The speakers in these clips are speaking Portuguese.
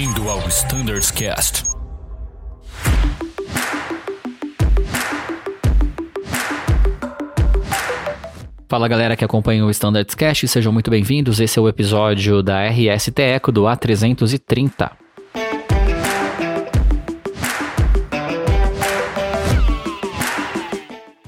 Bem-vindo ao Standards Cast. Fala galera que acompanha o Standards Cast, sejam muito bem-vindos. Esse é o episódio da RST Eco do A330.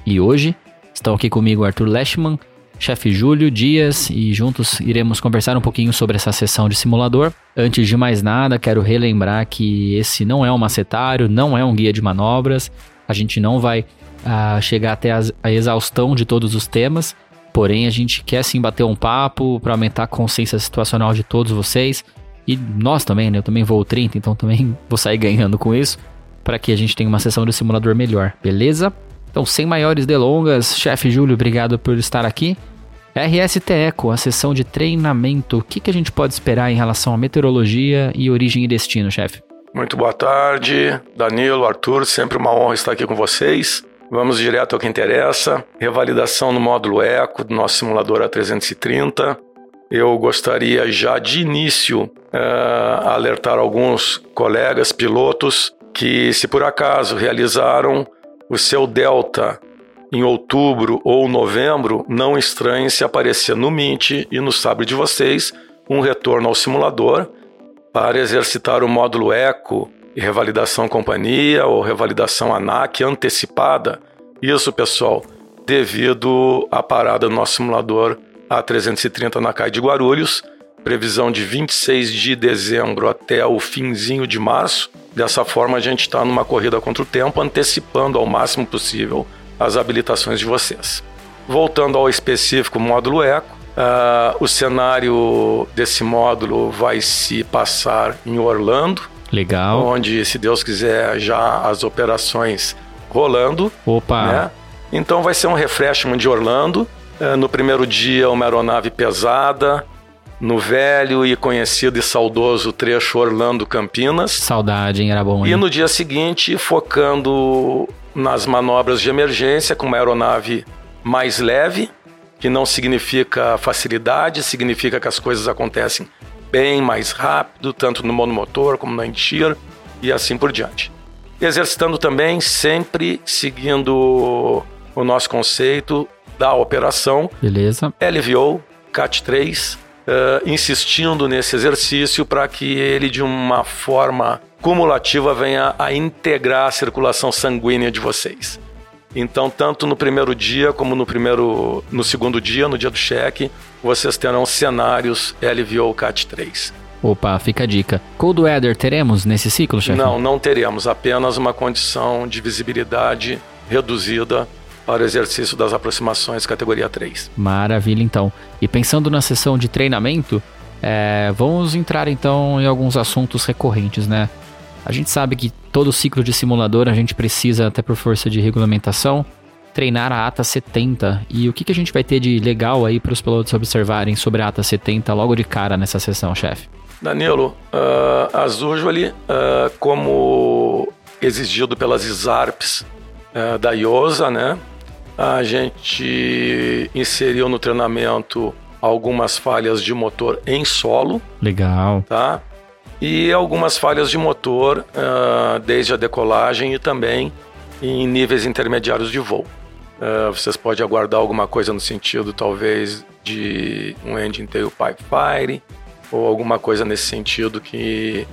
E hoje estão aqui comigo Arthur Leschman, chefe Júlio Dias e juntos iremos conversar um pouquinho sobre essa sessão de simulador. Antes de mais nada, quero relembrar que esse não é um macetário, não é um guia de manobras. A gente não vai uh, chegar até a exaustão de todos os temas, porém a gente quer sim bater um papo para aumentar a consciência situacional de todos vocês e nós também, né? Eu também vou 30, então também vou sair ganhando com isso para que a gente tenha uma sessão de simulador melhor, beleza? Então, sem maiores delongas, chefe Júlio, obrigado por estar aqui. RST Eco, a sessão de treinamento. O que, que a gente pode esperar em relação à meteorologia e origem e destino, chefe? Muito boa tarde, Danilo, Arthur, sempre uma honra estar aqui com vocês. Vamos direto ao que interessa. Revalidação no módulo Eco do nosso simulador A330. Eu gostaria já de início uh, alertar alguns colegas pilotos que, se por acaso realizaram o seu Delta em outubro ou novembro, não estranhe se aparecer no Mint e no Sabre de vocês um retorno ao simulador para exercitar o módulo ECO e revalidação companhia ou revalidação ANAC antecipada. Isso, pessoal, devido à parada do nosso simulador A330 na CAI de Guarulhos, previsão de 26 de dezembro até o finzinho de março. Dessa forma, a gente está numa corrida contra o tempo, antecipando ao máximo possível as habilitações de vocês. Voltando ao específico módulo Eco, uh, o cenário desse módulo vai se passar em Orlando. Legal. Onde, se Deus quiser, já as operações rolando. Opa! Né? Então vai ser um refreshment de Orlando. Uh, no primeiro dia, uma aeronave pesada, no velho e conhecido e saudoso trecho Orlando-Campinas. Saudade, hein? Era bom, hein? E no dia seguinte, focando nas manobras de emergência com uma aeronave mais leve, que não significa facilidade, significa que as coisas acontecem bem mais rápido, tanto no monomotor como no entir e assim por diante. Exercitando também sempre seguindo o nosso conceito da operação. Beleza. LVO, CAT3, uh, insistindo nesse exercício para que ele, de uma forma cumulativa, venha a integrar a circulação sanguínea de vocês. Então, tanto no primeiro dia como no primeiro, no segundo dia, no dia do cheque, vocês terão cenários LVO CAT3. Opa, fica a dica. Cold Weather teremos nesse ciclo, chefe? Não, não teremos. Apenas uma condição de visibilidade reduzida para o exercício das aproximações categoria 3. Maravilha, então. E pensando na sessão de treinamento, é, vamos entrar então em alguns assuntos recorrentes, né? A gente sabe que todo ciclo de simulador a gente precisa, até por força de regulamentação, treinar a ATA 70. E o que, que a gente vai ter de legal aí para os pilotos observarem sobre a ATA 70 logo de cara nessa sessão, chefe? Danilo, uh, as usually, uh, como exigido pelas ISARPs uh, da IOSA, né? A gente inseriu no treinamento algumas falhas de motor em solo. Legal. Tá? E algumas falhas de motor uh, desde a decolagem e também em níveis intermediários de voo. Uh, vocês podem aguardar alguma coisa no sentido, talvez, de um engine tailpipe fire ou alguma coisa nesse sentido que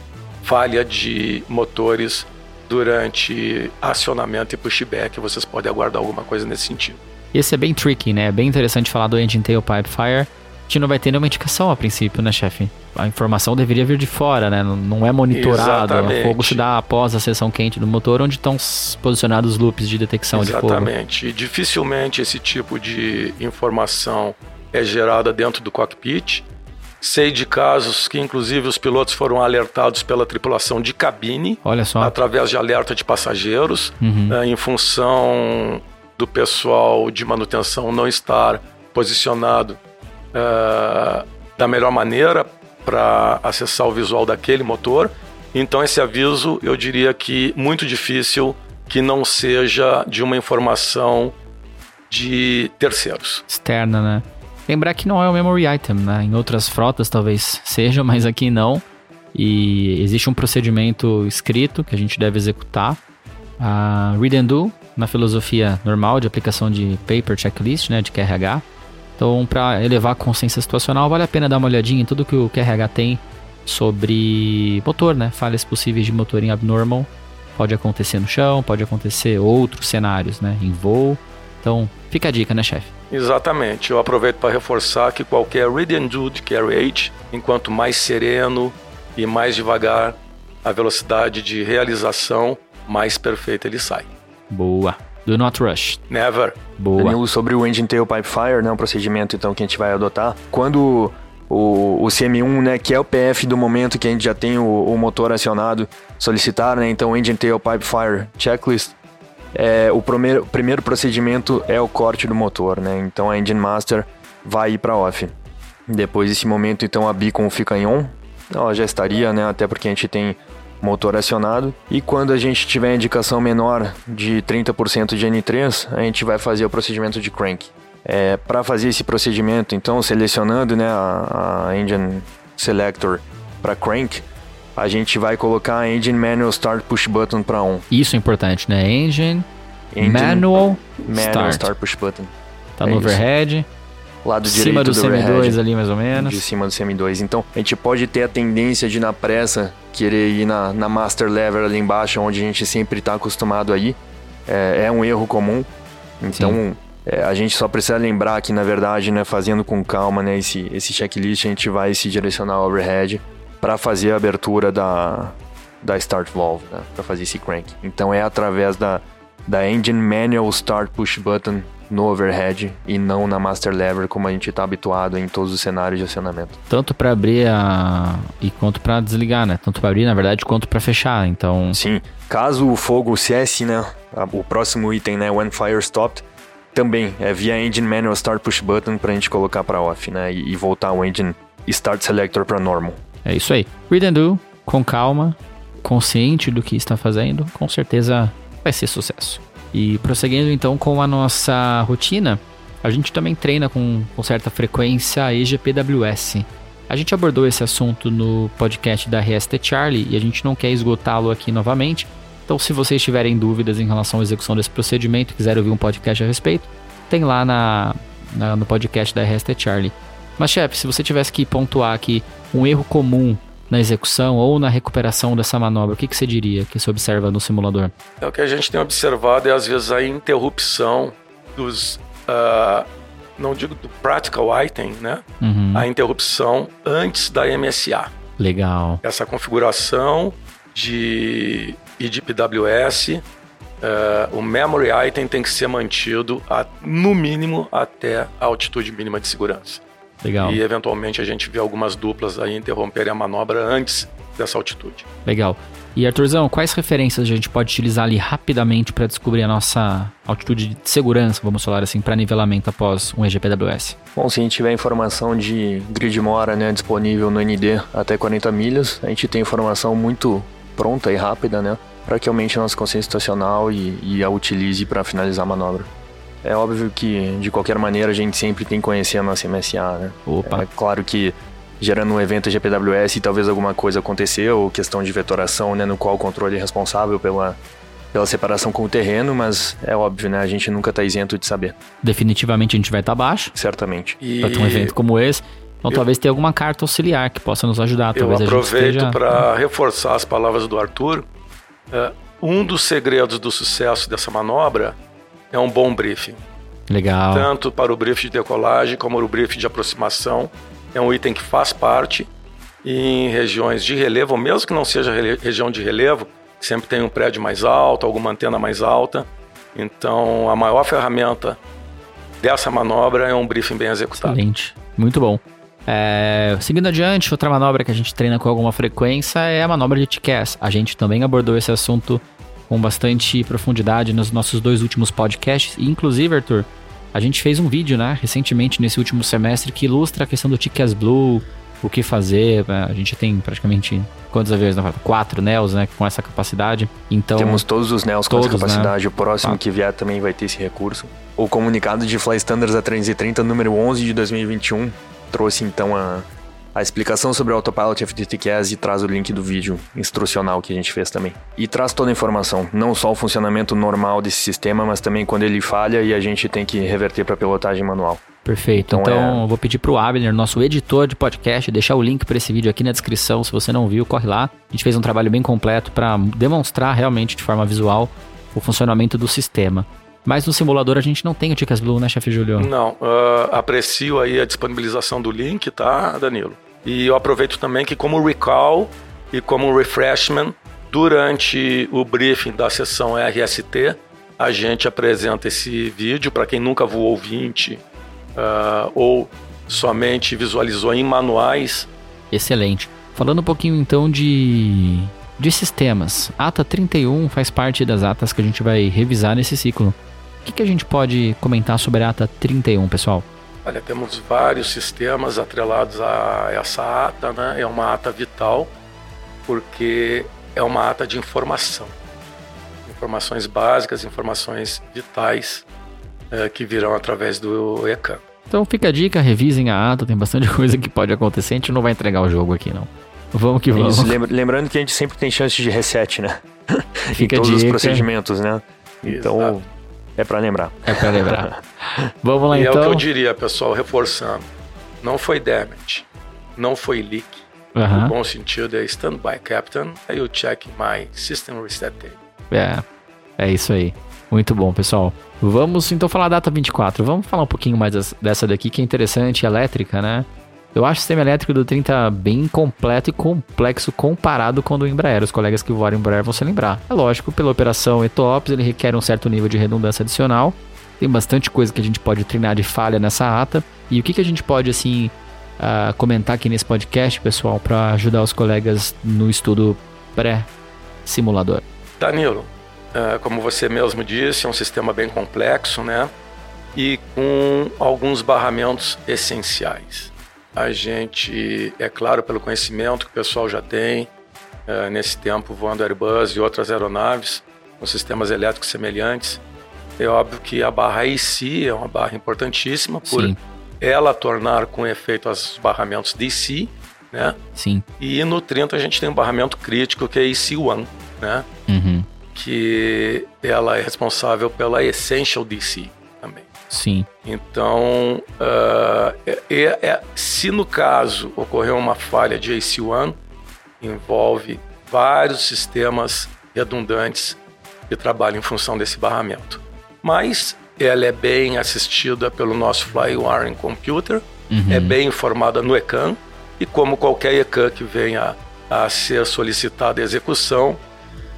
falha de motores durante acionamento e pushback, vocês podem aguardar alguma coisa nesse sentido. Esse é bem tricky, né? É bem interessante falar do Engine Tailpipe Fire. A gente não vai ter nenhuma indicação a princípio, né, chefe? A informação deveria vir de fora, né? Não é monitorado. Exatamente. O fogo se dá após a seção quente do motor, onde estão posicionados os loops de detecção Exatamente. de fogo. Exatamente. E dificilmente esse tipo de informação é gerada dentro do cockpit. Sei de casos que, inclusive, os pilotos foram alertados pela tripulação de cabine. Olha só. Através de alerta de passageiros, uhum. né, em função do pessoal de manutenção não estar posicionado uh, da melhor maneira para acessar o visual daquele motor. Então, esse aviso, eu diria que muito difícil que não seja de uma informação de terceiros. Externa, né? Lembrar que não é o memory item, né? Em outras frotas talvez seja, mas aqui não. E existe um procedimento escrito que a gente deve executar. A Read and Do, na filosofia normal de aplicação de paper checklist, né, de QRH. Então, para elevar a consciência situacional, vale a pena dar uma olhadinha em tudo que o QRH tem sobre motor, né? Falhas possíveis de motor em abnormal. Pode acontecer no chão, pode acontecer outros cenários, né? Em voo. Então, fica a dica, né, chefe? Exatamente. Eu aproveito para reforçar que qualquer read and do de carry enquanto mais sereno e mais devagar a velocidade de realização, mais perfeito ele sai. Boa. Do not rush. Never. Boa. Danilo, sobre o Engine Tailpipe Fire, né, o procedimento então que a gente vai adotar, quando o, o CM1, né, que é o PF do momento que a gente já tem o, o motor acionado, solicitar, né, então Engine Tailpipe Fire Checklist, é, o primeiro, primeiro procedimento é o corte do motor, né, então a Engine Master vai ir para off. Depois desse momento, então a beacon fica em on, ela já estaria, né, até porque a gente tem motor acionado. E quando a gente tiver indicação menor de 30% de N3, a gente vai fazer o procedimento de crank. É, para fazer esse procedimento, então, selecionando né, a, a Engine Selector para crank, a gente vai colocar a Engine Manual Start Push Button para on. Isso é importante, né? Engine, Engine Manual, Manual Start. Start Push Button. Tá É no isso. overhead, Lado cima direito do do CM2 overhead. ali mais ou de menos. cima do CM2. Então, a gente pode ter a tendência de, na pressa, querer ir na, na Master Lever ali embaixo, onde a gente sempre está acostumado a ir. É, é um erro comum. Então, é, a gente só precisa lembrar que, na verdade, né, fazendo com calma né, esse, esse checklist, a gente vai se direcionar ao overhead para fazer a abertura da, da Start Valve, né, para fazer esse crank. Então, é através da, da Engine Manual Start Push Button no overhead e não na Master Lever, como a gente está habituado em todos os cenários de acionamento. Tanto para abrir a... e quanto para desligar, né? Tanto para abrir, na verdade, quanto para fechar. Então, Sim, caso o fogo cesse, né, a- o próximo item, né, When Fire Stopped, também é via Engine Manual Start Push Button pra gente colocar pra off, né, e, voltar o Engine Start Selector pra normal. é isso aí. Read and do, com calma, consciente do que está fazendo, com certeza vai ser sucesso. E prosseguindo então com a nossa rotina, a gente também treina com, com certa frequência a EGPWS. A gente abordou esse assunto no podcast da RST Charlie e a gente não quer esgotá-lo aqui novamente. Então, se vocês tiverem dúvidas em relação à execução desse procedimento e quiserem ouvir um podcast a respeito, tem lá na, na- no podcast da RST Charlie. Mas, chefe, se você tivesse que pontuar aqui um erro comum na execução ou na recuperação dessa manobra, o que, que você diria que se observa no simulador? É o que a gente tem observado é às vezes a interrupção dos, ah, não digo do practical item, né? Uhum, A interrupção antes da MSA. Legal. Essa configuração de IDPWS, ah, o memory item tem que ser mantido a, no mínimo até a altitude mínima de segurança. Legal. E eventualmente a gente vê algumas duplas aí interromperem a manobra antes dessa altitude. Legal. E Arthurzão, quais referências a gente pode utilizar ali rapidamente para descobrir a nossa altitude de segurança, vamos falar assim, para nivelamento após um EGPWS? Bom, se a gente tiver informação de grid mora, né, disponível no ND até 40 milhas, a gente tem informação muito pronta e rápida, né, para que aumente a nossa consciência situacional e, e a utilize para finalizar a manobra. É óbvio que, de qualquer maneira, a gente sempre tem que conhecer a nossa MSA, né? Opa. É claro que gerando um evento GPWS talvez alguma coisa aconteceu, ou questão de vetoração, né, no qual o controle é responsável pela, pela separação com o terreno, mas é óbvio, né, a gente nunca está isento de saber, Definitivamente a gente vai estar baixo certamente. E para ter um evento como esse. Então Eu- talvez tenha alguma carta auxiliar que possa nos ajudar. Eu Talvez a gente aproveito esteja... para reforçar as palavras do Arthur. É, um dos segredos do sucesso dessa manobra é um bom briefing. Legal. Tanto para o briefing de decolagem como o briefing de aproximação. É um item que faz parte. Em regiões de relevo, mesmo que não seja região de relevo, sempre tem um prédio mais alto, alguma antena mais alta. Então, a maior ferramenta dessa manobra é um briefing bem executado. Excelente. Muito bom. É, seguindo adiante, outra manobra que a gente treina com alguma frequência é a manobra de TCAS. A gente também abordou esse assunto com bastante profundidade nos nossos dois últimos podcasts. E, inclusive, Arthur, a gente fez um vídeo, né, recentemente, nesse último semestre, que ilustra a questão do TCAS Blue, o que fazer. né? A gente tem praticamente quantos aviões? Não, quatro NEOs, né, com essa capacidade. Então, Temos todos os NEOs com essa todos, né? capacidade. O próximo Tá. que vier também vai ter esse recurso. O comunicado de Fly Standards A330, número 11 de 2021, trouxe então a, a explicação sobre o Autopilot FTTCast e traz o link do vídeo instrucional que a gente fez também. E traz toda a informação, não só o funcionamento normal desse sistema, mas também quando ele falha e a gente tem que reverter para pilotagem manual. Perfeito. Então, então é... vou pedir pro Abner, nosso editor de podcast, deixar o link para esse vídeo aqui na descrição. Se você não viu, corre lá. A gente fez um trabalho bem completo para demonstrar realmente de forma visual o funcionamento do sistema. Mas no simulador a gente não tem o Ticas Blue, né, chefe Julio? Não. Uh, aprecio aí a disponibilização do link, tá, Danilo? E eu aproveito também que como recall e como refreshment, durante o briefing da sessão RST, a gente apresenta esse vídeo para quem nunca voou 20 uh, ou somente visualizou em manuais. Excelente. Falando um pouquinho então de, de sistemas. ATA 31 faz parte das atas que a gente vai revisar nesse ciclo. O que, que a gente pode comentar sobre a ata 31, pessoal? Olha, temos vários sistemas atrelados a essa ata, né? É uma ata vital, porque é uma ata de informação. Informações básicas, informações vitais é, que virão através do ECAM. Então fica a dica, revisem a ata, tem bastante coisa que pode acontecer, a gente não vai entregar o jogo aqui não. Vamos que vamos. Isso, lembrando que a gente sempre tem chance de reset, né? Fica em todos os procedimentos, né? Então, Exato. É para lembrar. É para lembrar. Vamos lá e então. é o que eu então. diria, pessoal, reforçando. Não foi damage, não foi leak. Uh -huh. No bom sentido é standby, Captain. Aí eu check my system reset date. É, é isso aí. Muito bom, pessoal. Vamos então falar da data 24. Vamos falar um pouquinho mais dessa daqui que é interessante, elétrica, né? Eu acho o sistema elétrico do 30 bem completo e complexo comparado com o do Embraer. Os colegas que voaram Embraer vão se lembrar. É lógico, pela operação ETOPS, ele requer um certo nível de redundância adicional. Tem bastante coisa que a gente pode treinar de falha nessa ata. E o que, que a gente pode, assim, uh, comentar aqui nesse podcast, pessoal, para ajudar os colegas no estudo pré-simulador? Danilo, uh, como você mesmo disse, é um sistema bem complexo, né? E com alguns barramentos essenciais. A gente, é claro, pelo conhecimento que o pessoal já tem, é, nesse tempo voando Airbus e outras aeronaves com sistemas elétricos semelhantes, é óbvio que a barra AC é uma barra importantíssima por Sim. ela tornar com efeito os barramentos DC, né? Sim. E no 30 a gente tem um barramento crítico que é a AC1, né? Uhum. Que ela é responsável pela Essential DC. Sim. Então, uh, é, é, se no caso ocorreu uma falha de AC1, envolve vários sistemas redundantes que trabalham em função desse barramento. Mas ela é bem assistida pelo nosso Flywiring Computer, uhum. é bem informada no ECAN, e como qualquer ECAN que venha a ser solicitada a execução,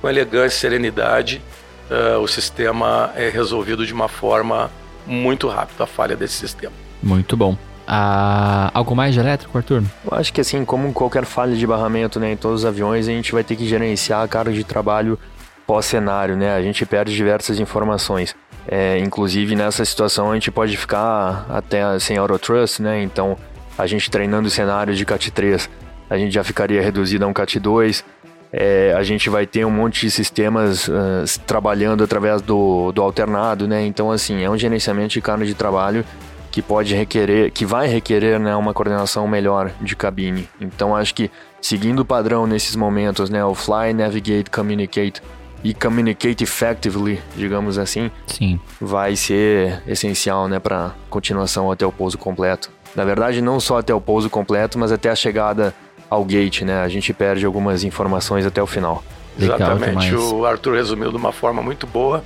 com elegância e serenidade, uh, o sistema é resolvido de uma forma muito rápido a falha desse sistema. Muito bom. Ah, algo mais de elétrico, Arthur? Eu acho que assim, como qualquer falha de barramento né, em todos os aviões, a gente vai ter que gerenciar a carga de trabalho pós-cenário, né? A gente perde diversas informações. É, inclusive nessa situação a gente pode ficar até sem Autotrust, né? Então a gente treinando cenários de CAT 3, a gente já ficaria reduzido a um CAT 2 é, a gente vai ter um monte de sistemas uh, trabalhando através do, do alternado, né? Então, assim, é um gerenciamento de carga de trabalho que pode requerer, que vai requerer né, uma coordenação melhor de cabine. Então, acho que seguindo o padrão nesses momentos, né? O fly, navigate, communicate e communicate effectively, digamos assim, Sim. vai ser essencial, né, para continuação até o pouso completo. Na verdade, não só até o pouso completo, mas até a chegada ao gate, né? A gente perde algumas informações até o final. Exatamente. O Arthur resumiu de uma forma muito boa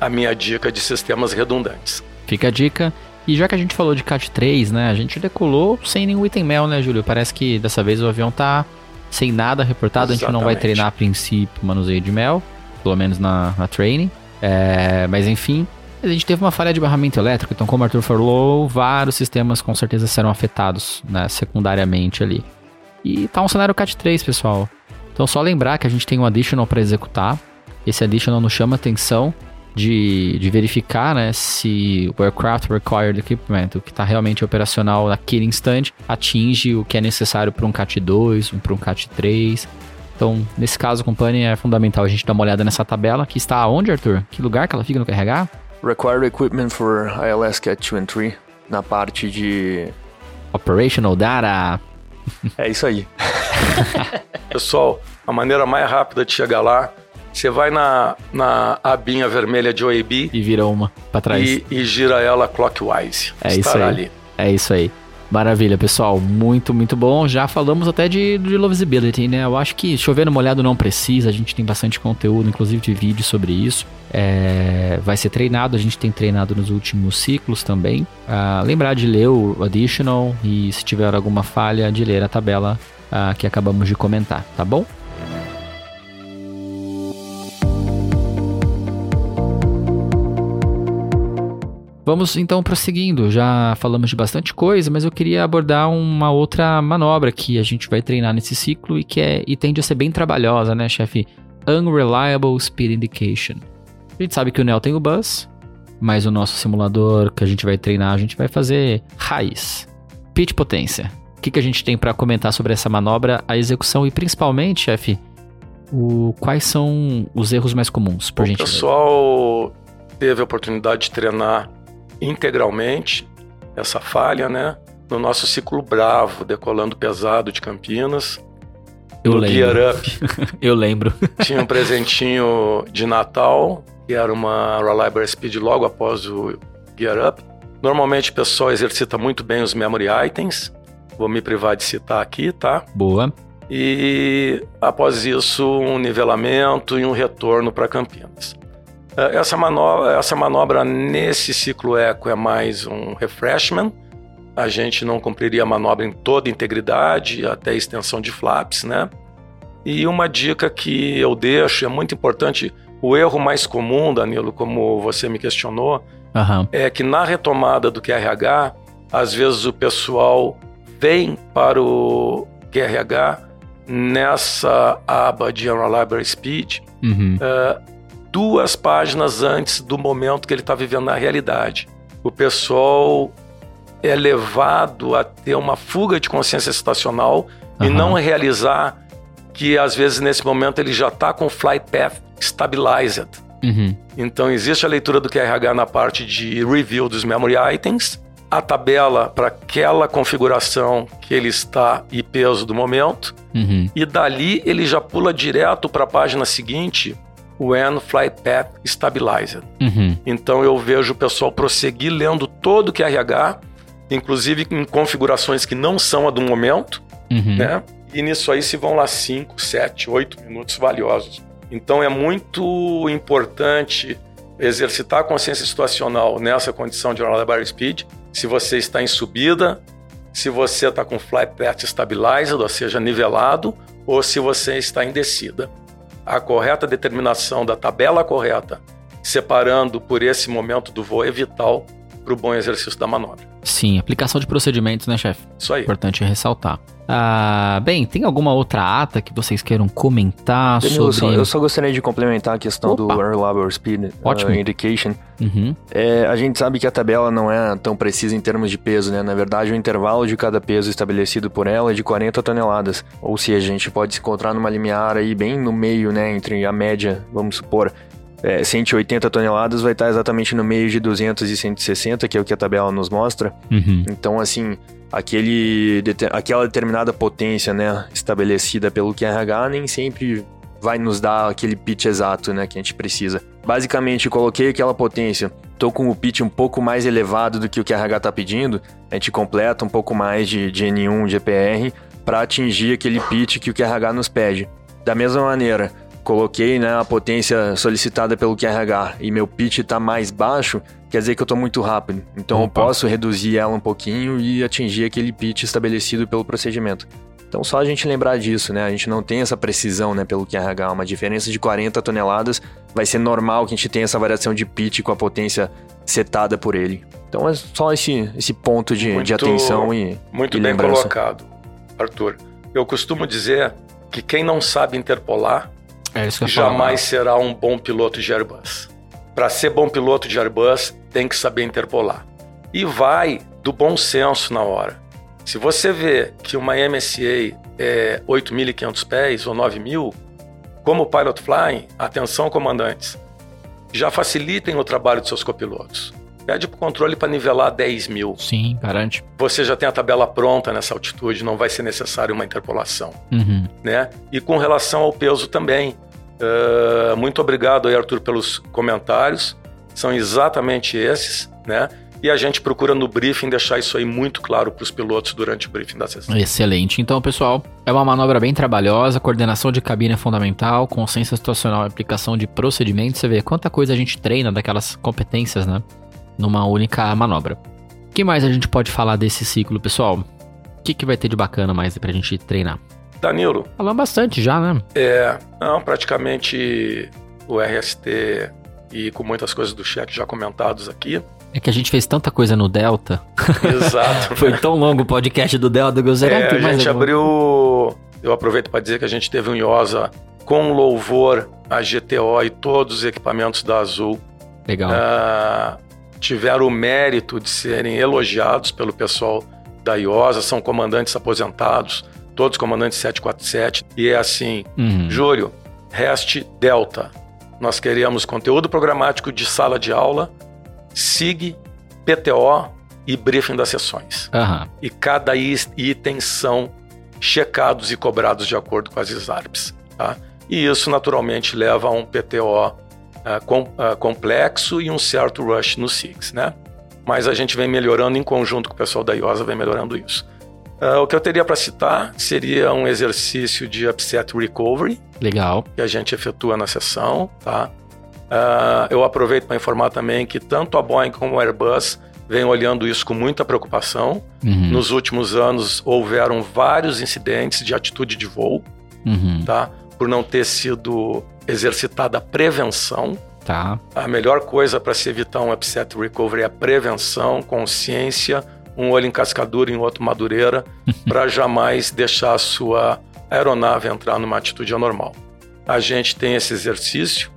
a minha dica de sistemas redundantes. Fica a dica. E já que a gente falou de CAT 3, né? A gente decolou sem nenhum item mel, né, Júlio? Parece que dessa vez o avião tá sem nada reportado. Exatamente. A gente não vai treinar a princípio manuseio de mel, pelo menos na, na training. É, mas enfim, a gente teve uma falha de barramento elétrico, então como o Arthur falou, vários sistemas com certeza serão afetados, né, secundariamente ali. E tá um cenário CAT 3, pessoal. Então só lembrar que a gente tem um additional para executar. Esse additional nos chama atenção de, de verificar né, se o aircraft required equipment, o que está realmente operacional naquele instante, atinge o que é necessário para um CAT 2, um, para um CAT 3. Então, nesse caso, company é fundamental a gente dar uma olhada nessa tabela, que está onde, Arthur? Que lugar que ela fica no carregar? Required equipment for ILS CAT 2 and 3, na parte de... Operational Data. É isso aí. Pessoal, a maneira mais rápida de chegar lá, você vai na, na abinha vermelha de OAB E vira uma pra trás. e, e gira ela clockwise. É isso aí. ali. É isso aí. Maravilha, pessoal. Muito, muito bom. Já falamos até de, de Lovesibility, né? Eu acho que chover no molhado não precisa. A gente tem bastante conteúdo, inclusive de vídeo sobre isso. É, vai ser treinado. A gente tem treinado nos últimos ciclos também. Ah, lembrar de ler o Additional e se tiver alguma falha, de ler a tabela ah, que acabamos de comentar, tá bom? Vamos então prosseguindo. Já falamos de bastante coisa, mas eu queria abordar uma outra manobra que a gente vai treinar nesse ciclo e que é e tende a ser bem trabalhosa, né, chefe? Unreliable Speed Indication. A gente sabe que o Neo tem o bus, mas o nosso simulador que a gente vai treinar, a gente vai fazer raiz, pitch potência. O que, que a gente tem para comentar sobre essa manobra, a execução e principalmente, chefe, o quais são os erros mais comuns, por O gente? pessoal teve a oportunidade de treinar integralmente essa falha, né? No nosso ciclo Bravo, decolando pesado de Campinas. Eu lembro. Gear Up Eu lembro. tinha um presentinho de Natal, que era uma Reliable Speed logo após o Gear Up. Normalmente o pessoal exercita muito bem os memory items. Vou me privar de citar aqui, tá? Boa. e após isso um nivelamento e um retorno para Campinas. Eh, Essa manobra, essa manobra nesse ciclo eco é mais um refreshment. A gente não cumpriria a manobra em toda integridade, até extensão de flaps, né? E uma dica que eu deixo, é muito importante, o erro mais comum, Danilo, como você me questionou, Aham. é que na retomada do QRH, às vezes o pessoal vem para o QRH nessa aba de Unreliable Speed Uhum. Duas páginas antes do momento que ele está vivendo na realidade. O pessoal é levado a ter uma fuga de consciência situacional e Aham. não realizar que às vezes nesse momento ele já está com o flight path stabilized. Uhum. Então existe a leitura do QRH na parte de review dos memory items, a tabela para aquela configuração que ele está e peso do momento, Uhum. e dali ele já pula direto para a página seguinte, when flight path stabilized. Uhum. Então eu vejo o pessoal prosseguir lendo todo o QRH, inclusive em configurações que não são a do momento, Uhum. né? E nisso aí se vão lá 5, 7, 8 minutos valiosos. Então é muito importante exercitar a consciência situacional nessa condição de Reliable Speed. Se você está em subida, se você está com flight path stabilized, ou seja, nivelado, ou se você está em descida. A correta determinação da tabela correta, separando por esse momento do voo, é vital para o bom exercício da manobra. Sim, aplicação de procedimentos, né, chefe? Isso aí. Importante ressaltar. Ah, bem, tem alguma outra ata que vocês queiram comentar Danilo, sobre... só- eu só gostaria de complementar a questão Opa. do Unreliable Speed uh, Ótimo. Indication. Uhum. É, a gente sabe que a tabela não é tão precisa em termos de peso, né? Na verdade, o intervalo de cada peso estabelecido por ela é de 40 toneladas. Ou seja, a gente pode se encontrar numa limiar aí bem no meio, né? Entre a média, vamos supor, é, 180 toneladas vai estar exatamente no meio de 200 e 160, que é o que a tabela nos mostra. Uhum. Então, assim, aquele, aquela determinada potência, né, estabelecida pelo QRH nem sempre vai nos dar aquele pitch exato, né, que a gente precisa. Basicamente, coloquei aquela potência, tô com o pitch um pouco mais elevado do que o QRH tá pedindo, a gente completa um pouco mais de, de N1, de EPR, para atingir aquele pitch que o QRH nos pede. Da mesma maneira, coloquei né, a potência solicitada pelo QRH e meu pitch está mais baixo, quer dizer que eu estou muito rápido. Então eu Opa. posso reduzir ela um pouquinho e atingir aquele pitch estabelecido pelo procedimento. Então só a gente lembrar disso, né? A gente não tem essa precisão, né, pelo QRH, uma diferença de 40 toneladas, vai ser normal que a gente tenha essa variação de pitch com a potência setada por ele. Então é só esse, esse ponto de, de Muito- atenção e Muito E bem lembrança. colocado, Arthur. Eu costumo dizer que quem não sabe interpolar É isso que eu jamais será um bom piloto de Airbus. Para ser bom piloto de Airbus, tem que saber interpolar. E vai do bom senso na hora. Se você vê que uma MSA é 8.500 pés ou 9.000, como Pilot Flying, atenção comandantes, já facilitem o trabalho de seus copilotos. Pede para o controle para nivelar 10 mil. Sim, garante. Você já tem a tabela pronta nessa altitude, não vai ser necessário uma interpolação. Uhum. Né? E com relação ao peso também. Uh, muito obrigado aí, Arthur, pelos comentários. São exatamente esses, né? E a gente procura no briefing deixar isso aí muito claro para os pilotos durante o briefing da sessão. Excelente. Então, pessoal, é uma manobra bem trabalhosa, coordenação de cabine é fundamental, consciência situacional e aplicação de procedimentos. Você vê quanta coisa a gente treina daquelas competências, né? Numa única manobra. O que mais a gente pode falar desse ciclo, pessoal? O que, que vai ter de bacana mais pra gente treinar? Danilo. Falamos bastante já, né? É, não, praticamente o RST e com muitas coisas do chat já comentados aqui. É que a gente fez tanta coisa no Delta. Exato. Foi tão longo o podcast do Delta que eu gostaria é, A gente abriu. Eu aproveito para dizer que a gente teve um IOSA com louvor a GTO e todos os equipamentos da Azul. Legal. Uh, tiveram o mérito de serem elogiados pelo pessoal da IOSA, são comandantes aposentados, todos comandantes 747. E é assim, uhum. Júlio, REST Delta. Nós queremos conteúdo programático de sala de aula SIG, PTO e briefing das sessões. Uhum. E cada item são checados e cobrados de acordo com as SARPs. Tá? E isso naturalmente leva a um PTO uh, ah, com, uh, complexo e um certo rush no SIGs, né? Mas a gente vem melhorando em conjunto com o pessoal da IOSA, vem melhorando isso. Uh, o que eu teria para citar seria um exercício de upset recovery. Legal. Que a gente efetua na sessão, tá? Uh, eu aproveito para informar também que tanto a Boeing como a Airbus vem olhando isso com muita preocupação. Uhum. Nos últimos anos houveram vários incidentes de atitude de voo, uhum. tá? Por não ter sido exercitada a prevenção. Tá. A melhor coisa para se evitar um upset recovery é a prevenção, consciência, um olho em cascadura e um outro madureira, para jamais deixar a sua aeronave entrar numa atitude anormal. A gente tem esse exercício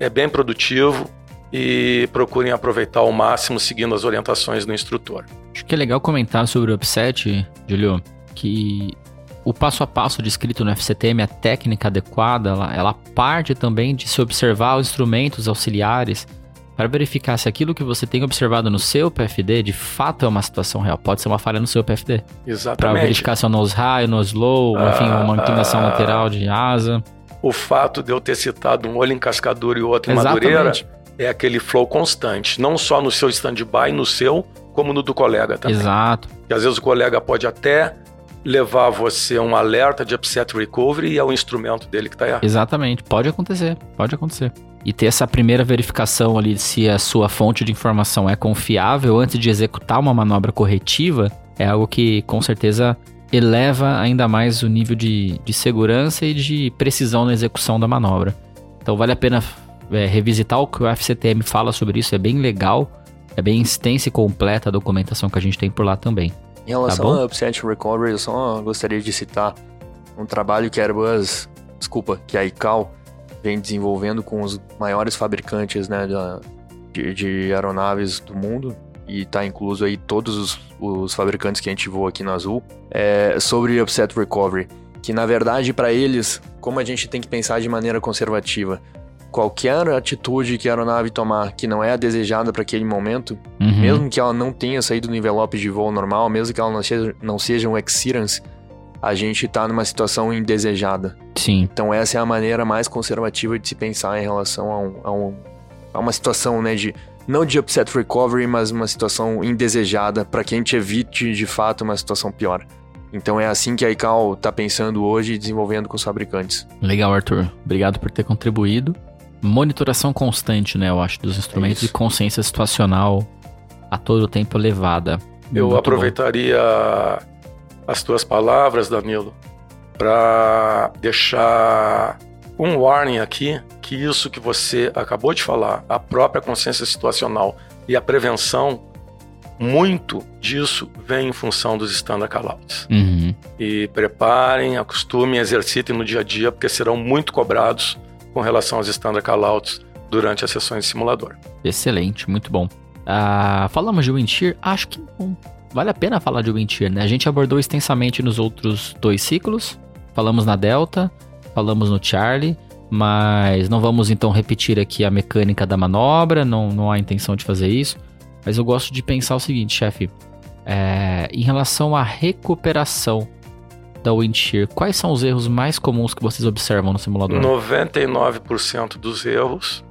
é bem produtivo e procurem aproveitar ao máximo seguindo as orientações do instrutor. Acho que é legal comentar sobre o upset, Julio, que o passo a passo descrito no FCTM, a técnica adequada, ela, ela parte também de se observar os instrumentos auxiliares para verificar se aquilo que você tem observado no seu PFD de fato é uma situação real. Pode ser uma falha no seu PFD. Exatamente. Para verificar se é nose high, nose low, ah, enfim, uma inclinação ah, lateral de asa o fato de eu ter citado um olho em cascadura e outro em Exatamente. madureira é aquele flow constante, não só no seu stand-by, no seu, como no do colega também. Exato. E às vezes o colega pode até levar você um alerta de upset recovery e é o instrumento dele que está errado. Exatamente, pode acontecer, pode acontecer. E ter essa primeira verificação ali se a sua fonte de informação é confiável antes de executar uma manobra corretiva é algo que com certeza eleva ainda mais o nível de, de segurança e de precisão na execução da manobra. Então vale a pena é, revisitar o que o FCTM fala sobre isso, é bem legal, é bem extensa e completa a documentação que a gente tem por lá também. Em relação tá ao Upset Recovery, eu só gostaria de citar um trabalho que a Airbus, desculpa, que a ICAO vem desenvolvendo com os maiores fabricantes né, da, de, de aeronaves do mundo, e está incluso aí todos os, os, fabricantes que a gente voa aqui no Azul, é sobre Upset Recovery. Que na verdade, para eles, como a gente tem que pensar de maneira conservativa, qualquer atitude que a aeronave tomar que não é a desejada para aquele momento, uhum. mesmo que ela não tenha saído do envelope de voo normal, mesmo que ela não seja, não seja um exceedance, a gente está numa situação indesejada. Sim. Então essa é a maneira mais conservativa de se pensar em relação a, um, a, um, a uma situação, né, de não de upset recovery, mas uma situação indesejada para que a gente evite de fato uma situação pior. Então é assim que a ICAO está pensando hoje e desenvolvendo com os fabricantes. Legal, Arthur. Obrigado por ter contribuído. Monitoração constante, né, eu acho, dos instrumentos é e consciência situacional a todo tempo elevada. Eu Muito aproveitaria bom. as tuas palavras, Danilo, para deixar um warning aqui que isso que você acabou de falar, a própria consciência situacional e a prevenção, muito disso vem em função dos standard callouts. Uhum. E preparem, acostumem, exercitem no dia a dia, porque serão muito cobrados com relação aos standard callouts durante as sessões de simulador. Excelente, muito bom. Uh, falamos de wind shear, acho que vale a pena falar de wind shear, né? A gente abordou extensamente nos outros dois ciclos, falamos na Delta, falamos no Charlie, mas não vamos então repetir aqui a mecânica da manobra, não, não há intenção de fazer isso. Mas eu gosto de pensar o seguinte, chefe. É, em relação à recuperação da wind shear, quais são os erros mais comuns que vocês observam no simulador? 99% dos erros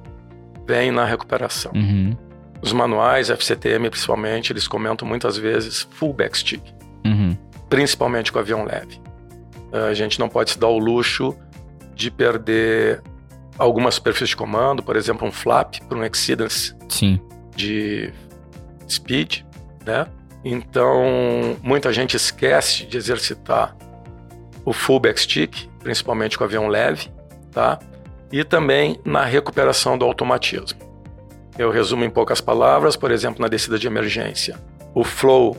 vêm na recuperação. Uhum, Os manuais, FCTM principalmente, eles comentam muitas vezes full backstick, uhum, principalmente com avião leve. A gente não pode se dar o luxo de perder alguma superfície de comando, por exemplo, um flap para um exceedance sim. de speed, né? Então, muita gente esquece de exercitar o full backstick, principalmente com avião leve, tá? E também na recuperação do automatismo. Eu resumo em poucas palavras, por exemplo, na descida de emergência. O flow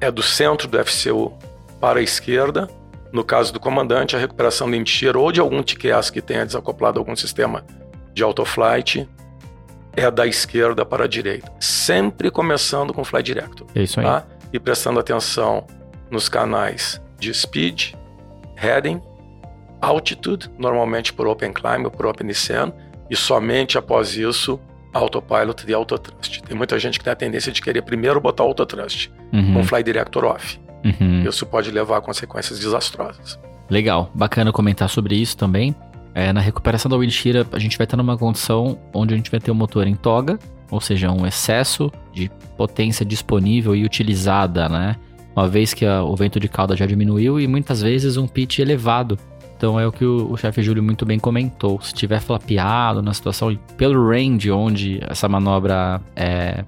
é do centro do FCU para a esquerda. No caso do comandante, a recuperação de encher ou de algum TQS que tenha desacoplado algum sistema de autoflight é da esquerda para a direita. Sempre começando com Flight Director É isso aí. tá? E prestando atenção nos canais de speed, heading, altitude, normalmente por Open Climb ou por Open Descent, e somente após isso, autopilot e autotrust. Tem muita gente que tem a tendência de querer primeiro botar autotrust Uhum, com Fly Director off. uhum. Isso pode levar a consequências desastrosas. Legal, bacana comentar sobre isso também. É, na recuperação da wind shear, a gente vai estar numa condição onde a gente vai ter o motor em toga, ou seja, um excesso de potência disponível e utilizada, né? Uma vez que a- o vento de cauda já diminuiu e muitas vezes um pitch elevado. Então é o que o, o chefe Júlio muito bem comentou. Se tiver flapeado na situação, pelo range onde essa manobra é,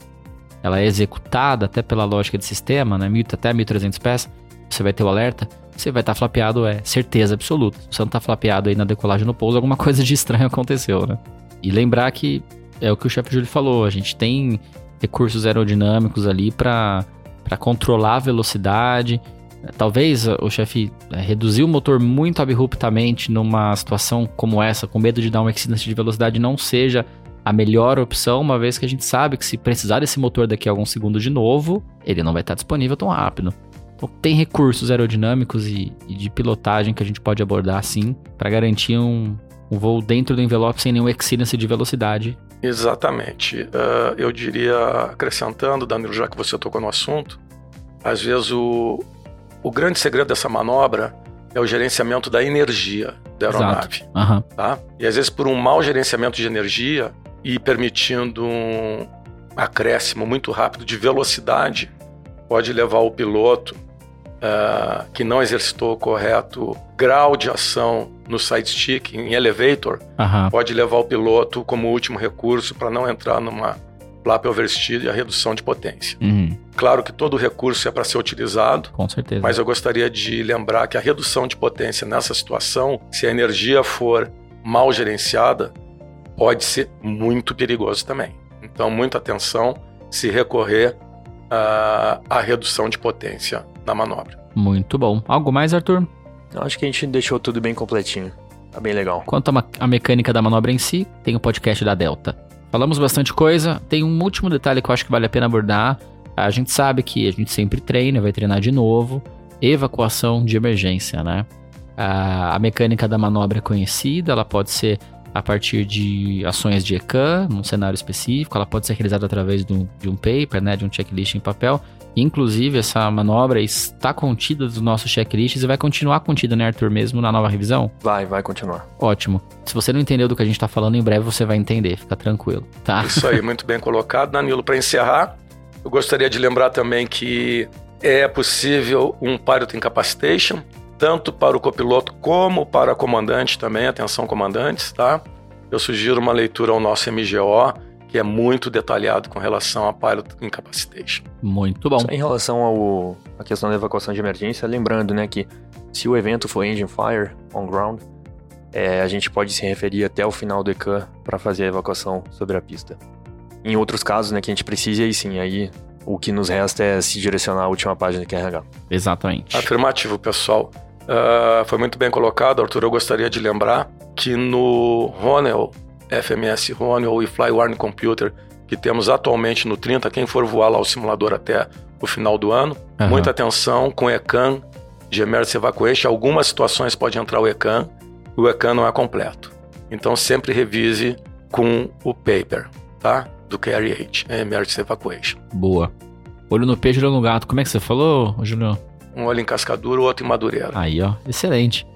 ela é executada, até pela lógica de sistema, né? Até 1300 pés, você vai ter o alerta você vai estar flapeado, é certeza absoluta. Se você não tá flapeado aí na decolagem no pouso, alguma coisa de estranho aconteceu, né? E lembrar que é o que o chefe Júlio falou, a gente tem recursos aerodinâmicos ali para controlar a velocidade. Talvez o chefe é, reduzir o motor muito abruptamente numa situação como essa, com medo de dar uma exceedência de velocidade, não seja a melhor opção, uma vez que a gente sabe que se precisar desse motor daqui a alguns segundos de novo, ele não vai estar disponível tão rápido. Então, tem recursos aerodinâmicos e, e de pilotagem que a gente pode abordar sim para garantir um, um voo dentro do envelope sem nenhum exceedance de velocidade. Exatamente. Ah, eu diria, acrescentando, Danilo, já que você tocou no assunto, às vezes o, o grande segredo dessa manobra é o gerenciamento da energia da aeronave. Tá? E às vezes, por um mau gerenciamento de energia e permitindo um acréscimo muito rápido de velocidade, pode levar o piloto ah, que não exercitou o correto grau de ação no side stick, em elevator, aham. pode levar o piloto como último recurso para não entrar numa flap oversteer e a redução de potência. Uhum, Claro que todo recurso é para ser utilizado, com certeza. mas eu gostaria de lembrar que a redução de potência nessa situação, se a energia for mal gerenciada, pode ser muito perigoso também. Então, muita atenção se recorrer à, à redução de potência na manobra. Muito bom. Algo mais, Arthur? Eu acho que a gente deixou tudo bem completinho. Tá bem legal. Quanto à mecânica da manobra em si, tem o podcast da Delta. Falamos bastante coisa, tem um último detalhe que eu acho que vale a pena abordar. A gente sabe que a gente sempre treina, vai treinar de novo. Evacuação de emergência, né? A, a mecânica da manobra é conhecida, ela pode ser a partir de ações de ECAN, num cenário específico, ela pode ser realizada através de um, de um paper, né, de um checklist em papel. Inclusive, essa manobra está contida dos nossos checklists e vai continuar contida, né, Arthur, mesmo na nova revisão? Vai, vai continuar. Ótimo. Se você não entendeu do que a gente tá falando, em breve você vai entender, fica tranquilo, tá? Isso aí, muito bem colocado. Danilo, para encerrar, eu gostaria de lembrar também que é possível um pilot incapacitation, tanto para o copiloto como para o comandante também. Atenção, comandantes, tá? Eu sugiro uma leitura ao nosso MGO, que é muito detalhado com relação a pilot incapacitation. Muito bom. Só em relação ao, à questão da evacuação de emergência, lembrando, né, que se o evento for engine fire on ground, é, a gente pode se referir até o final do ECAN para fazer a evacuação sobre a pista. Em outros casos, né, que a gente precise, aí sim, aí o que nos resta é se direcionar à última página de QRH. Exatamente. Afirmativo, pessoal. Ah, foi muito bem colocado, Arthur. Eu gostaria de lembrar que no Ronel, FMS Ronel e Fly Warning Computer, que temos atualmente no 30, quem for voar lá o simulador até o final do ano, Aham. muita atenção com ECAN de Emergency Evacuation. Algumas situações pode entrar o ECAN, o ECAN não é completo. Então sempre revise com o paper, tá? do KRH, Emergency Evacuation. Boa. Olho no peixe, olho no gato. Como é que você falou, Julião? Um olho em Cascadura, outro em Madureira. Aí, ó. Excelente.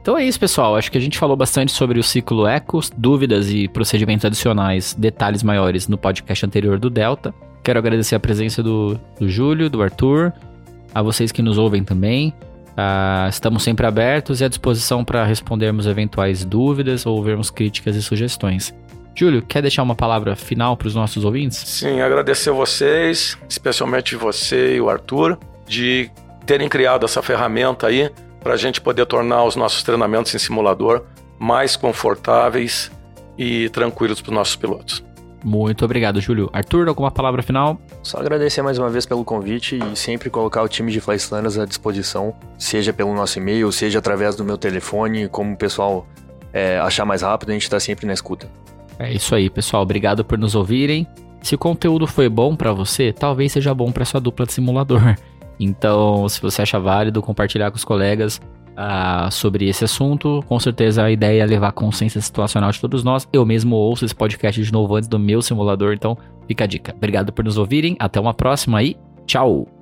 Então é isso, pessoal. Acho que a gente falou bastante sobre o ciclo Ecos, dúvidas e procedimentos adicionais, detalhes maiores no podcast anterior do Delta. Quero agradecer a presença do, do Júlio, do Arthur, a vocês que nos ouvem também. Uh, estamos sempre abertos e à disposição para respondermos eventuais dúvidas ou vermos críticas e sugestões. Júlio, quer deixar uma palavra final para os nossos ouvintes? Sim, agradecer a vocês, especialmente você e o Arthur, de terem criado essa ferramenta aí para a gente poder tornar os nossos treinamentos em simulador mais confortáveis e tranquilos para os nossos pilotos. Muito obrigado, Júlio. Arthur, alguma palavra final? Só agradecer mais uma vez pelo convite e sempre colocar o time de Flyslanners à disposição, seja pelo nosso e-mail, seja através do meu telefone, como o pessoal é, achar mais rápido, a gente está sempre na escuta. É isso aí, pessoal. Obrigado por nos ouvirem. Se o conteúdo foi bom para você, talvez seja bom para sua dupla de simulador. Então, se você acha válido compartilhar com os colegas uh, sobre esse assunto, com certeza a ideia é levar consciência situacional de todos nós. Eu mesmo ouço esse podcast de novo antes do meu simulador, então fica a dica. Obrigado por nos ouvirem, até uma próxima e tchau!